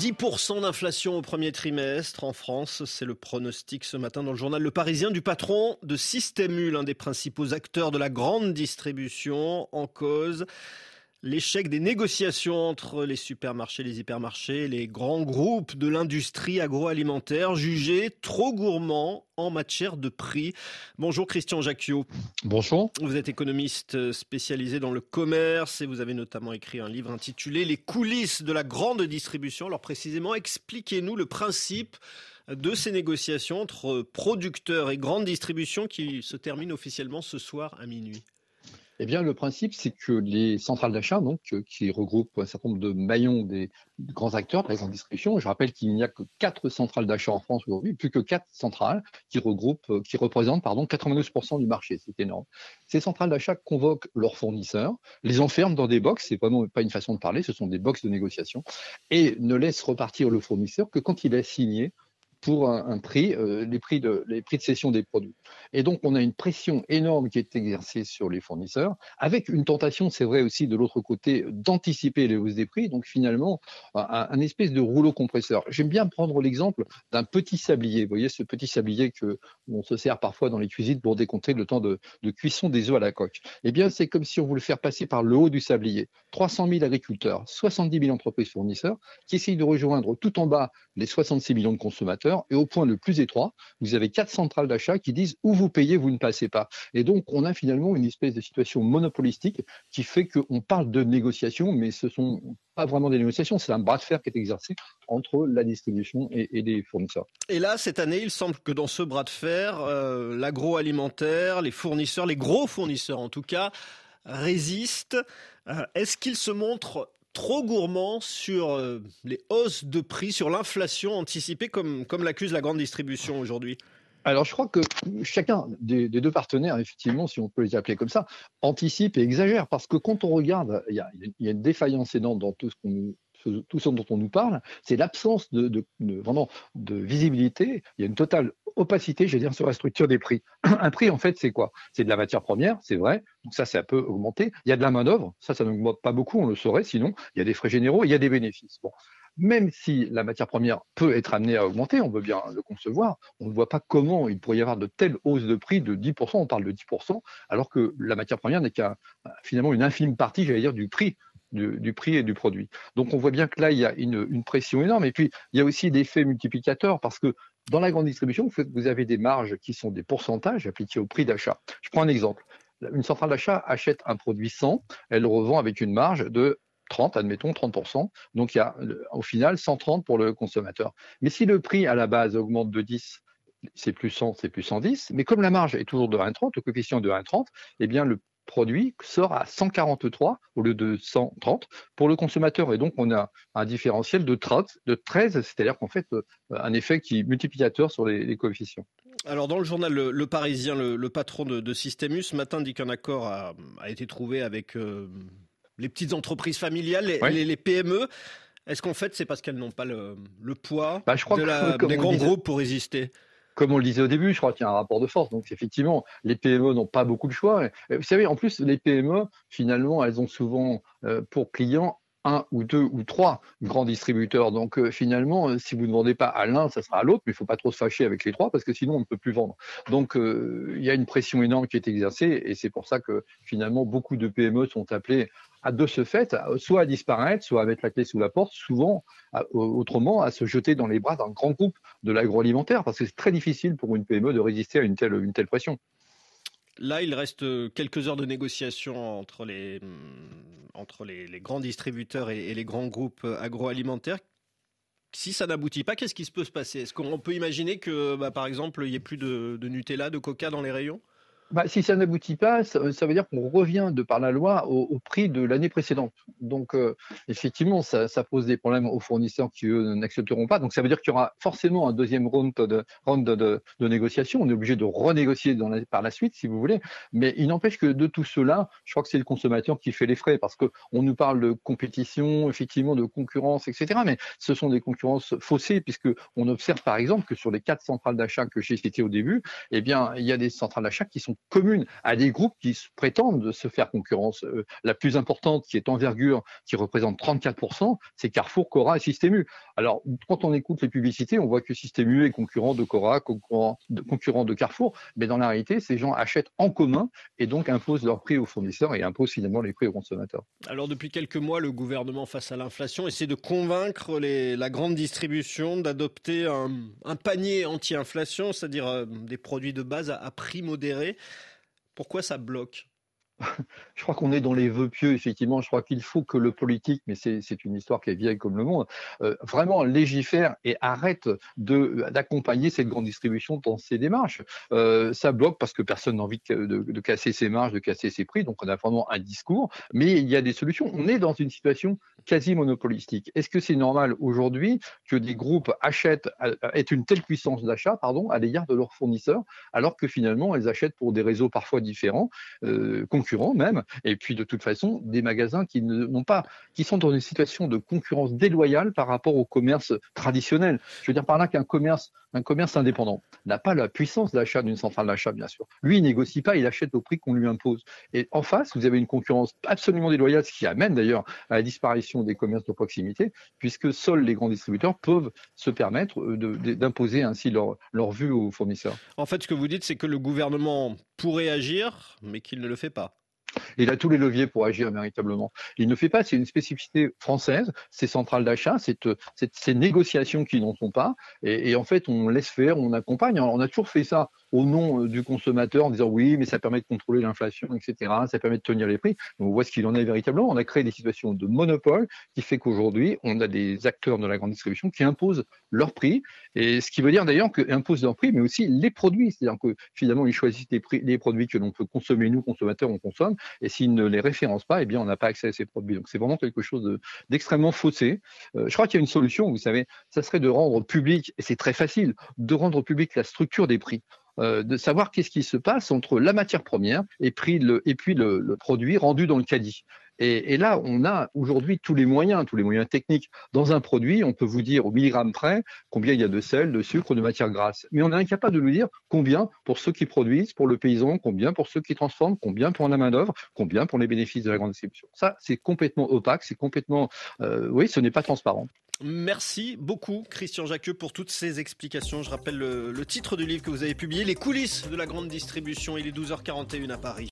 10% d'inflation au premier trimestre en France, c'est le pronostic ce matin dans le journal Le Parisien du patron de Système U, l'un des principaux acteurs de la grande distribution en cause l'échec des négociations entre les supermarchés, les hypermarchés, les grands groupes de l'industrie agroalimentaire jugés trop gourmands en matière de prix. Bonjour Christian Jacquiot. Bonjour. Vous êtes économiste spécialisé dans le commerce et vous avez notamment écrit un livre intitulé Les coulisses de la grande distribution. Alors précisément, expliquez-nous le principe de ces négociations entre producteurs et grande distribution qui se terminent officiellement ce soir à minuit. Eh bien, le principe, c'est que les centrales d'achat, donc, euh, qui regroupent un certain nombre de maillons des grands acteurs la grande distribution, je rappelle qu'il n'y a que quatre centrales d'achat en France aujourd'hui, plus que quatre centrales qui regroupent, euh, qui représentent, pardon, 92% du marché. C'est énorme. Ces centrales d'achat convoquent leurs fournisseurs, les enferment dans des box, c'est vraiment pas une façon de parler, ce sont des box de négociation, et ne laissent repartir le fournisseur que quand il a signé pour un, prix, euh, les, prix de, les prix de cession des produits. Et donc, on a une pression énorme qui est exercée sur les fournisseurs, avec une tentation, c'est vrai aussi de l'autre côté, d'anticiper les hausses des prix. Donc, finalement, un, espèce de rouleau compresseur. J'aime bien prendre l'exemple d'un petit sablier. Vous voyez, ce petit sablier que on se sert parfois dans les cuisines pour décompter le temps de, de cuisson des œufs à la coque. Eh bien, c'est comme si on voulait faire passer par le haut du sablier 300 000 agriculteurs, 70 000 entreprises fournisseurs qui essayent de rejoindre tout en bas les 66 millions de consommateurs et au point le plus étroit, vous avez quatre centrales d'achat qui disent où vous payez, vous ne passez pas. Et donc, on a finalement une espèce de situation monopolistique qui fait qu'on parle de négociations, mais ce sont pas vraiment des négociations, c'est un bras de fer qui est exercé entre la distribution et, les fournisseurs. Et là, cette année, il semble que dans ce bras de fer, euh, l'agroalimentaire, les fournisseurs, les gros fournisseurs en tout cas, résistent. Euh, est-ce qu'ils se montrent trop gourmand sur euh, les hausses de prix, sur l'inflation anticipée, comme, comme l'accuse la grande distribution aujourd'hui alors, je crois que chacun des, deux partenaires, effectivement, si on peut les appeler comme ça, anticipe et exagère. Parce que quand on regarde, il y a, une défaillance énorme dans tout ce dont on nous parle, c'est l'absence de, vraiment de visibilité. Il y a une totale opacité, je dire, sur la structure des prix. Un prix, en fait, c'est quoi? C'est de la matière première, c'est vrai. Donc ça, ça peut augmenter. Il y a de la main d'œuvre, ça, ça n'augmente pas beaucoup, on le saurait. Sinon, il y a des frais généraux, il y a des bénéfices. Bon, même si la matière première peut être amenée à augmenter, on veut bien le concevoir, on ne voit pas comment il pourrait y avoir de telles hausses de prix de 10%, on parle de 10%, alors que la matière première n'est qu'à finalement une infime partie, j'allais dire, du prix du, prix et du produit. Donc on voit bien que là, il y a une, pression énorme. Et puis, il y a aussi des faits multiplicateurs parce que dans la grande distribution, vous avez des marges qui sont des pourcentages appliqués au prix d'achat. Je prends un exemple. Une centrale d'achat achète un produit 100, elle le revend avec une marge de 30, admettons 30%. Donc il y a au final 130 pour le consommateur. Mais si le prix à la base augmente de 10, c'est plus 100, c'est plus 110. Mais comme la marge est toujours de 1,30, le coefficient de 1,30, eh bien le produit sort à 143 au lieu de 130 pour le consommateur. Et donc, on a un différentiel de 13, de 13 c'est-à-dire qu'en fait, euh, un effet qui est multiplicateur sur les, coefficients. Alors, dans le journal Le, Parisien, le, patron de, de Systemus, ce matin, dit qu'un accord a, été trouvé avec euh, les petites entreprises familiales, les, PME. Est-ce qu'en fait, c'est parce qu'elles n'ont pas le, poids bah, de des grands groupes pour résister? Comme on le disait au début, je crois qu'il y a un rapport de force. Donc effectivement, les PME n'ont pas beaucoup de choix. Vous savez, en plus, les PME, finalement, elles ont souvent euh, pour clients un ou deux ou trois grands distributeurs. Donc euh, finalement, euh, si vous ne vendez pas à l'un, ça sera à l'autre, mais il ne faut pas trop se fâcher avec les trois parce que sinon on ne peut plus vendre. Donc il y a une pression énorme qui est exercée et c'est pour ça que finalement beaucoup de PME sont appelées à de ce fait, soit à disparaître, soit à mettre la clé sous la porte, souvent, autrement, à se jeter dans les bras d'un grand groupe de l'agroalimentaire, parce que c'est très difficile pour une PME de résister à une telle, une telle pression. Là, il reste quelques heures de négociation entre les, entre les, grands distributeurs et, les grands groupes agroalimentaires. Si ça n'aboutit pas, qu'est-ce qui se peut se passer? Est-ce qu'on peut imaginer que, bah, par exemple, il n'y ait plus de Nutella, de Coca dans les rayons? Bah, si ça n'aboutit pas, ça, veut dire qu'on revient de par la loi au, prix de l'année précédente. Donc, euh, effectivement, ça, pose des problèmes aux fournisseurs qui, eux, n'accepteront pas. Donc, ça veut dire qu'il y aura forcément un deuxième round de, négociation. On est obligé de renégocier par la suite, si vous voulez. Mais il n'empêche que de tout cela, je crois que c'est le consommateur qui fait les frais parce qu'on nous parle de compétition, effectivement, de concurrence, etc. Mais ce sont des concurrences faussées puisque on observe, par exemple, que sur les quatre centrales d'achat que j'ai citées au début, eh bien, il y a des centrales d'achat qui sont commune à des groupes qui prétendent se faire concurrence. Euh, la plus importante, qui est envergure, qui représente 34%, c'est Carrefour, Cora et Système U. Alors, quand on écoute les publicités, on voit que Système U est concurrent de Cora, concurrent de, Carrefour, mais dans la réalité, ces gens achètent en commun et donc imposent leurs prix aux fournisseurs et imposent finalement les prix aux consommateurs. Alors, depuis quelques mois, le gouvernement, face à l'inflation, essaie de convaincre la grande distribution d'adopter un, un, panier anti-inflation, c'est-à-dire euh, des produits de base à, à prix modéré. Pourquoi ça bloque? je crois qu'on est dans les vœux pieux, effectivement. Je crois qu'il faut que le politique, mais c'est une histoire qui est vieille comme le monde, euh, vraiment légifère et arrête d'accompagner cette grande distribution dans ses démarches. Euh, ça bloque parce que personne n'a envie de, casser ses marges, de casser ses prix. Donc on a vraiment un discours, mais il y a des solutions. On est dans une situation quasi monopolistique. Est-ce que c'est normal aujourd'hui que des groupes achètent, aient une telle puissance d'achat, pardon, à l'égard de leurs fournisseurs, alors que finalement elles achètent pour des réseaux parfois différents, euh, même, et puis de toute façon des magasins qui n'ont pas, qui sont dans une situation de concurrence déloyale par rapport au commerce traditionnel. Je veux dire par là qu'un commerce, un commerce indépendant n'a pas la puissance d'achat d'une centrale d'achat, bien sûr. Lui, il négocie pas, il achète au prix qu'on lui impose. Et en face, vous avez une concurrence absolument déloyale, ce qui amène d'ailleurs à la disparition des commerces de proximité, puisque seuls les grands distributeurs peuvent se permettre d'imposer ainsi leur, leur vue aux fournisseurs. En fait, ce que vous dites, c'est que le gouvernement pourrait agir, mais qu'il ne le fait pas. Il a tous les leviers pour agir véritablement. Il ne fait pas, c'est une spécificité française, ces centrales d'achat, ces négociations qui n'en sont pas. Et, en fait, on laisse faire, on accompagne. On a toujours fait ça au nom euh, du consommateur en disant oui, mais ça permet de contrôler l'inflation, etc. Ça permet de tenir les prix. Donc, on voit ce qu'il en est véritablement. On a créé des situations de monopole qui fait qu'aujourd'hui, on a des acteurs de la grande distribution qui imposent leurs prix. Et ce qui veut dire d'ailleurs qu'ils imposent leurs prix, mais aussi les produits. C'est-à-dire que finalement, ils choisissent les, produits que l'on peut consommer, nous, consommateurs, on consomme. Et s'ils ne les référencent pas, eh bien, on n'a pas accès à ces produits. Donc, c'est vraiment quelque chose d'extrêmement faussé. Euh, je crois qu'il y a une solution, vous savez, ça serait de rendre public, et c'est très facile, de rendre public la structure des prix. Euh, de savoir qu'est-ce qui se passe entre la matière première et, puis le, produit rendu dans le caddie. Et, et, là, on a aujourd'hui tous les moyens, tous les moyens techniques. Dans un produit, on peut vous dire au milligramme près combien il y a de sel, de sucre, de matière grasse. Mais on est incapable de nous dire combien pour ceux qui produisent, pour le paysan, combien pour ceux qui transforment, combien pour la main-d'œuvre, combien pour les bénéfices de la grande distribution. Ça, c'est complètement opaque, c'est complètement. Euh, oui, ce n'est pas transparent. Merci beaucoup, Christian Jacqueux, pour toutes ces explications. Je rappelle le, le, titre du livre que vous avez publié, Les coulisses de la grande distribution. Il est 12h41 à Paris.